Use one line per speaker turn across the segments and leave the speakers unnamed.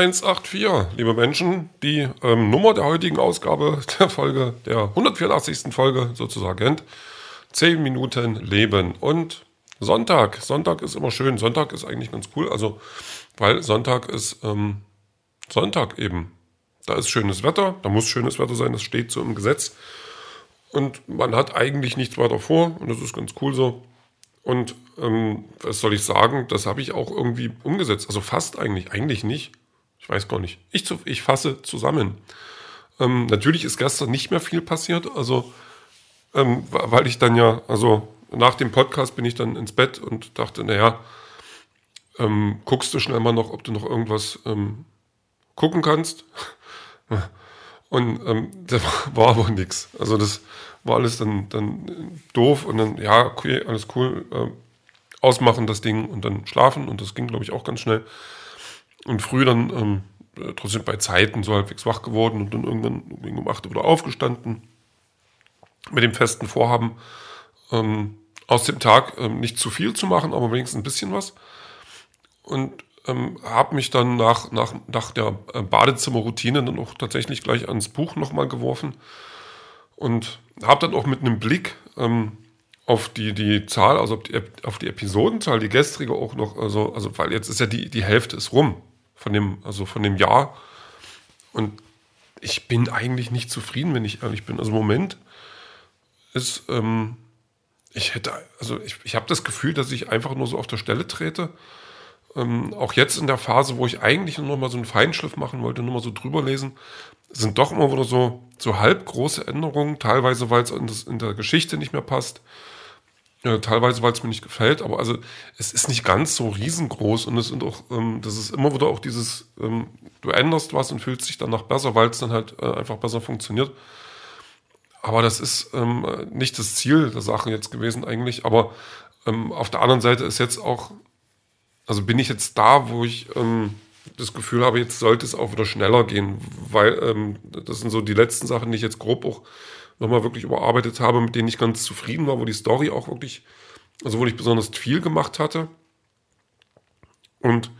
0184, liebe Menschen, die ähm, Nummer der heutigen Ausgabe der Folge, der 184. Folge sozusagen. 10 Minuten Leben und Sonntag. Sonntag ist immer schön. Sonntag ist eigentlich ganz cool. Also, weil Sonntag ist ähm, Sonntag eben. Da ist schönes Wetter, da muss schönes Wetter sein, das steht so im Gesetz. Und man hat eigentlich nichts weiter vor und das ist ganz cool so. Und ähm, was soll ich sagen, das habe ich auch irgendwie umgesetzt. Also fast eigentlich, eigentlich nicht. Ich weiß gar nicht. Ich, ich fasse zusammen. Ähm, natürlich ist gestern nicht mehr viel passiert, also ähm, weil ich dann ja, also nach dem Podcast bin ich dann ins Bett und dachte, naja, ähm, guckst du schnell mal noch, ob du noch irgendwas ähm, gucken kannst. Und ähm, das war aber nichts. Also das war alles dann, dann doof und dann, ja, okay, alles cool, äh, ausmachen das Ding und dann schlafen und das ging, glaube ich, auch ganz schnell. Und früh dann ähm, äh, trotzdem bei Zeiten so halbwegs wach geworden und dann irgendwann um 8 Uhr wieder aufgestanden mit dem festen Vorhaben, ähm, aus dem Tag ähm, nicht zu viel zu machen, aber wenigstens ein bisschen was. Und ähm, habe mich dann nach, nach, nach der äh, Badezimmerroutine dann auch tatsächlich gleich ans Buch nochmal geworfen und habe dann auch mit einem Blick ähm, auf die, die Zahl, also auf die, auf die Episodenzahl, die gestrige auch noch, also, also weil jetzt ist ja die, die Hälfte ist rum von dem, also von dem Jahr. Und ich bin eigentlich nicht zufrieden, wenn ich ehrlich bin. Also im Moment ist, ähm, ich hätte, also ich, ich habe das Gefühl, dass ich einfach nur so auf der Stelle trete ähm, auch jetzt in der Phase, wo ich eigentlich nur mal so einen Feinschliff machen wollte, nur mal so drüber lesen, sind doch immer wieder so, so halb große Änderungen, teilweise, weil es in, in, der Geschichte nicht mehr passt, äh, teilweise, weil es mir nicht gefällt, aber also es ist nicht ganz so riesengroß und es sind auch, ähm, das ist immer wieder auch dieses, ähm, du änderst was und fühlst dich danach besser, weil es dann halt äh, einfach besser funktioniert. Aber das ist ähm, nicht das Ziel der Sache jetzt gewesen eigentlich. Aber ähm, auf der anderen Seite ist jetzt auch also bin ich jetzt da, wo ich ähm, das Gefühl habe, jetzt sollte es auch wieder schneller gehen, weil ähm, das sind so die letzten Sachen, die ich jetzt grob auch nochmal wirklich überarbeitet habe, mit denen ich ganz zufrieden war, wo die Story auch wirklich, also wo ich besonders viel gemacht hatte. Und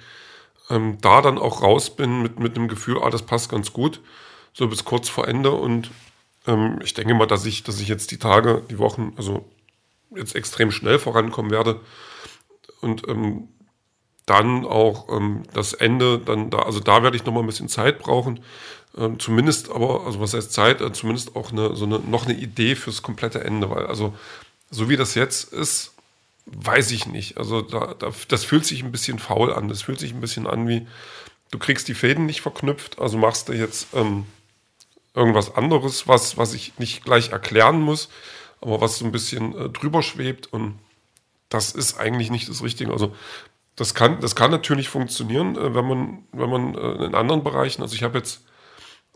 ähm, da dann auch raus bin mit, mit dem Gefühl, ah, das passt ganz gut, so bis kurz vor Ende. Und ähm, ich denke mal, dass ich, dass ich jetzt die Tage, die Wochen, also jetzt extrem schnell vorankommen werde. Und ähm, dann auch ähm, das Ende, dann da, also da werde ich noch mal ein bisschen Zeit brauchen. Ähm, zumindest aber, also was heißt Zeit, äh, zumindest auch eine, so eine, noch eine Idee fürs komplette Ende, weil also so wie das jetzt ist, weiß ich nicht. Also da, da, das fühlt sich ein bisschen faul an. Das fühlt sich ein bisschen an wie, du kriegst die Fäden nicht verknüpft, also machst du jetzt ähm, irgendwas anderes, was, was ich nicht gleich erklären muss, aber was so ein bisschen äh, drüber schwebt und das ist eigentlich nicht das Richtige. Also das kann, das kann natürlich funktionieren, äh, wenn man, wenn man äh, in anderen Bereichen, also ich habe jetzt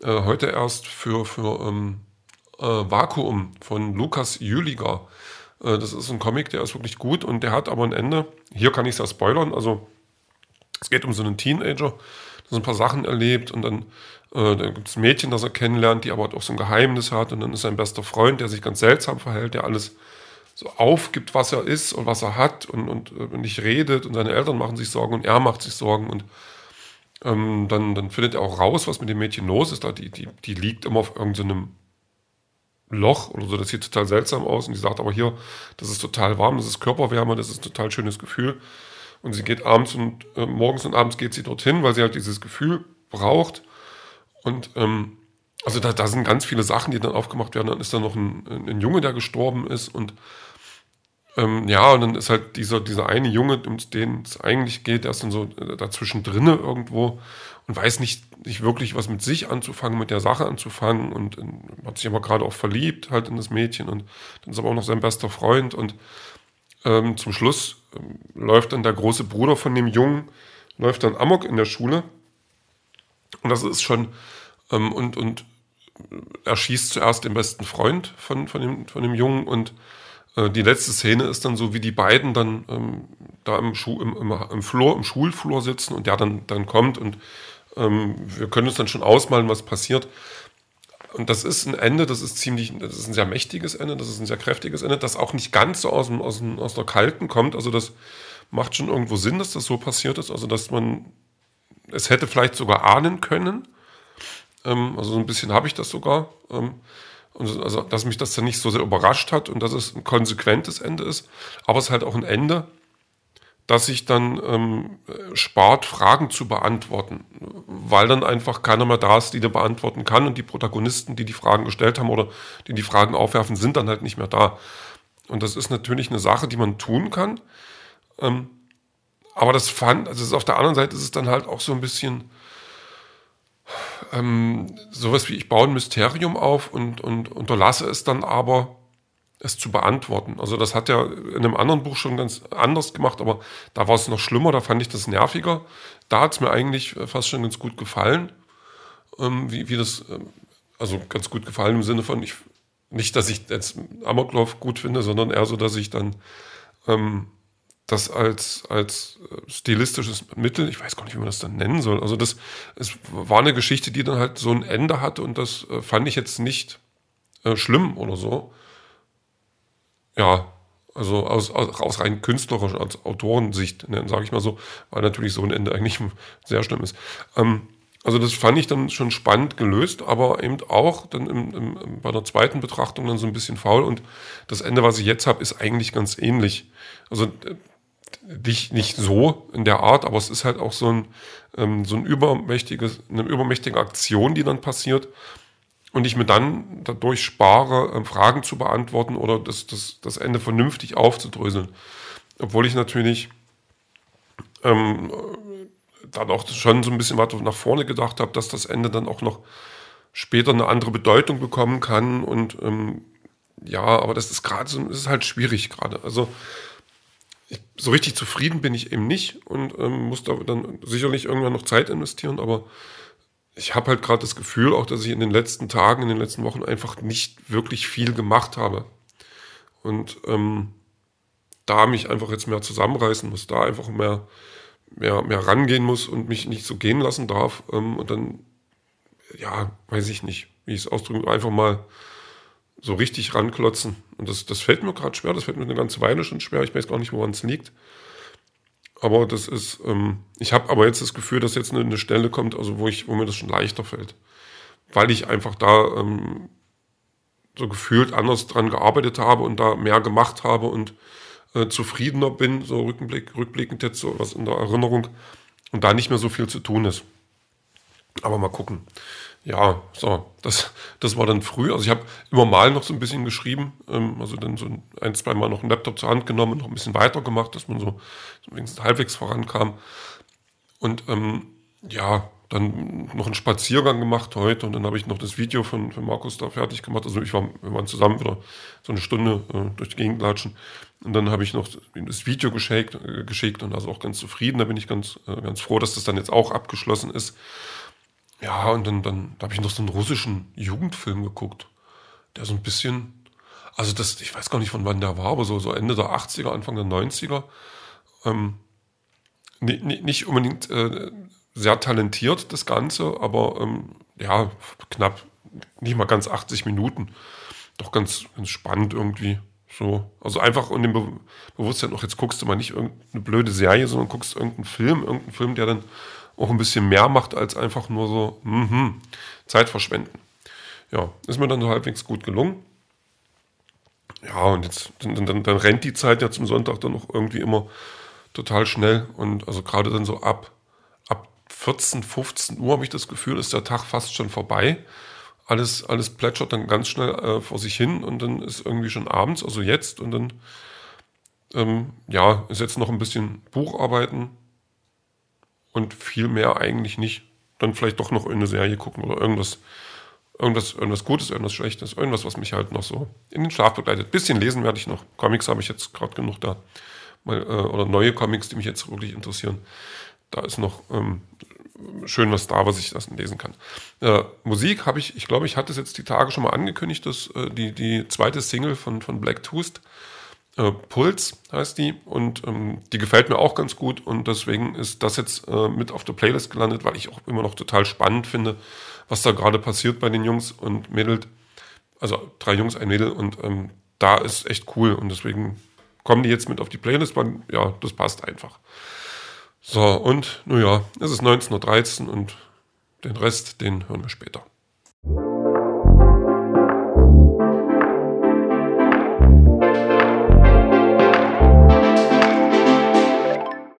äh, heute erst für, für ähm, äh, Vakuum von Lukas Jüliger, äh, das ist ein Comic, der ist wirklich gut und der hat aber ein Ende, hier kann ich es ja spoilern, also es geht um so einen Teenager, der so ein paar Sachen erlebt und dann äh, gibt es ein Mädchen, das er kennenlernt, die aber auch so ein Geheimnis hat und dann ist sein bester Freund, der sich ganz seltsam verhält, der alles so aufgibt, was er ist und was er hat und, und, und nicht redet und seine Eltern machen sich Sorgen und er macht sich Sorgen und ähm, dann, dann findet er auch raus, was mit dem Mädchen los ist. Die, die, die liegt immer auf irgendeinem Loch oder so, das sieht total seltsam aus und die sagt aber hier, das ist total warm, das ist Körperwärme, das ist ein total schönes Gefühl. Und sie geht abends und äh, morgens und abends geht sie dorthin, weil sie halt dieses Gefühl braucht. Und ähm, also da, da sind ganz viele Sachen, die dann aufgemacht werden. Dann ist da noch ein, ein Junge, der gestorben ist und ähm, ja, und dann ist halt dieser, dieser eine Junge, um den es eigentlich geht, der ist dann so äh, dazwischen drinne irgendwo und weiß nicht, nicht wirklich was mit sich anzufangen, mit der Sache anzufangen und, und hat sich aber gerade auch verliebt halt in das Mädchen und dann ist aber auch noch sein bester Freund und ähm, zum Schluss ähm, läuft dann der große Bruder von dem Jungen, läuft dann Amok in der Schule und das ist schon ähm, und, und er schießt zuerst den besten Freund von, von, dem, von dem Jungen und äh, die letzte Szene ist dann so, wie die beiden dann ähm, da im, Schu im, im, im, Flur, im Schulflur sitzen und der dann, dann kommt und ähm, wir können uns dann schon ausmalen, was passiert. Und das ist ein Ende, das ist ziemlich, das ist ein sehr mächtiges Ende, das ist ein sehr kräftiges Ende, das auch nicht ganz so aus, dem, aus, dem, aus der Kalten kommt. Also das macht schon irgendwo Sinn, dass das so passiert ist. Also dass man es hätte vielleicht sogar ahnen können. Ähm, also so ein bisschen habe ich das sogar. Ähm, also, dass mich das dann nicht so sehr überrascht hat und dass es ein konsequentes Ende ist. Aber es ist halt auch ein Ende, das sich dann ähm, spart, Fragen zu beantworten, weil dann einfach keiner mehr da ist, die da beantworten kann und die Protagonisten, die die Fragen gestellt haben oder die die Fragen aufwerfen, sind dann halt nicht mehr da. Und das ist natürlich eine Sache, die man tun kann. Ähm, aber das fand, also auf der anderen Seite ist es dann halt auch so ein bisschen ähm, sowas wie ich baue ein Mysterium auf und, und unterlasse es dann aber, es zu beantworten. Also das hat er in einem anderen Buch schon ganz anders gemacht, aber da war es noch schlimmer, da fand ich das nerviger. Da hat es mir eigentlich fast schon ganz gut gefallen, ähm, wie, wie das, ähm, also ganz gut gefallen im Sinne von, ich, nicht, dass ich jetzt Amoklauf gut finde, sondern eher so, dass ich dann ähm, das als, als äh, stilistisches Mittel, ich weiß gar nicht, wie man das dann nennen soll. Also das, es war eine Geschichte, die dann halt so ein Ende hatte und das äh, fand ich jetzt nicht äh, schlimm oder so. Ja, also aus, aus, aus rein künstlerischer, als Autorensicht, ne, sage ich mal so, weil natürlich so ein Ende eigentlich sehr schlimm ist. Ähm, also das fand ich dann schon spannend gelöst, aber eben auch dann im, im, bei der zweiten Betrachtung dann so ein bisschen faul und das Ende, was ich jetzt habe, ist eigentlich ganz ähnlich. Also nicht, nicht so in der Art, aber es ist halt auch so ein, ähm, so ein übermächtiges, eine übermächtige Aktion, die dann passiert und ich mir dann dadurch spare, ähm, Fragen zu beantworten oder das, das, das Ende vernünftig aufzudröseln. Obwohl ich natürlich ähm, dann auch schon so ein bisschen weiter nach vorne gedacht habe, dass das Ende dann auch noch später eine andere Bedeutung bekommen kann und ähm, ja, aber das ist gerade so, ist halt schwierig gerade. Also ich, so richtig zufrieden bin ich eben nicht und ähm, muss da dann sicherlich irgendwann noch Zeit investieren, aber ich habe halt gerade das Gefühl, auch dass ich in den letzten Tagen, in den letzten Wochen einfach nicht wirklich viel gemacht habe. Und ähm, da mich einfach jetzt mehr zusammenreißen muss, da einfach mehr, mehr, mehr rangehen muss und mich nicht so gehen lassen darf. Ähm, und dann, ja, weiß ich nicht, wie ich es ausdrücke, einfach mal so richtig ranklotzen. Und das, das fällt mir gerade schwer, das fällt mir eine ganze Weile schon schwer. Ich weiß gar nicht, woran es liegt. Aber das ist, ähm, ich habe aber jetzt das Gefühl, dass jetzt eine, eine, Stelle kommt, also wo ich, wo mir das schon leichter fällt. Weil ich einfach da ähm, so gefühlt anders dran gearbeitet habe und da mehr gemacht habe und äh, zufriedener bin, so Rückblick, rückblickend jetzt so was in der Erinnerung und da nicht mehr so viel zu tun ist. Aber mal gucken. Ja, so, das, das war dann früh. Also ich habe immer mal noch so ein bisschen geschrieben, ähm, also dann so ein, zwei Mal noch einen Laptop zur Hand genommen noch ein bisschen weitergemacht, dass man so, so wenigstens halbwegs vorankam. Und ähm, ja, dann noch einen Spaziergang gemacht heute und dann habe ich noch das Video von, von Markus da fertig gemacht. Also ich war, wir waren zusammen wieder so eine Stunde äh, durch die Gegend latschen. Und dann habe ich noch das Video geschickt, äh, geschickt und also auch ganz zufrieden. Da bin ich ganz, äh, ganz froh, dass das dann jetzt auch abgeschlossen ist. Ja, und dann, dann da habe ich noch so einen russischen Jugendfilm geguckt, der so ein bisschen, also das, ich weiß gar nicht von wann der war, aber so, so Ende der 80er, Anfang der 90er. Ähm, nicht, unbedingt äh, sehr talentiert, das Ganze, aber ähm, ja, knapp, nicht mal ganz 80 Minuten. Doch ganz, ganz spannend irgendwie. So, also einfach in dem Be Bewusstsein, noch jetzt guckst du mal nicht irgendeine blöde Serie, sondern guckst irgendeinen Film, irgendeinen Film, der dann auch ein bisschen mehr macht als einfach nur so mm Zeit verschwenden. Ja, ist mir dann so halbwegs gut gelungen. Ja, und jetzt dann, dann, dann rennt die Zeit ja zum Sonntag dann noch irgendwie immer total schnell. Und also gerade dann so ab, ab 14, 15 Uhr habe ich das Gefühl, ist der Tag fast schon vorbei. Alles, alles plätschert dann ganz schnell äh, vor sich hin und dann ist irgendwie schon abends, also jetzt. Und dann ähm, ja, ist jetzt noch ein bisschen Bucharbeiten, und viel mehr eigentlich nicht. Dann vielleicht doch noch eine Serie gucken oder irgendwas, irgendwas, irgendwas Gutes, irgendwas Schlechtes, irgendwas, was mich halt noch so in den Schlaf begleitet. Bisschen lesen werde ich noch. Comics habe ich jetzt gerade genug da. Mal, äh, oder neue Comics, die mich jetzt wirklich interessieren. Da ist noch ähm, schön was da, was ich das lesen kann. Äh, Musik habe ich, ich glaube, ich hatte es jetzt die Tage schon mal angekündigt, dass äh, die, die zweite Single von, von Black Tooth äh, Puls heißt die und ähm, die gefällt mir auch ganz gut und deswegen ist das jetzt äh, mit auf der Playlist gelandet, weil ich auch immer noch total spannend finde, was da gerade passiert bei den Jungs und Mädels. Also drei Jungs, ein Mädel und ähm, da ist echt cool und deswegen kommen die jetzt mit auf die Playlist, weil ja, das passt einfach. So, und naja, es ist 19.13 Uhr und den Rest, den hören wir später.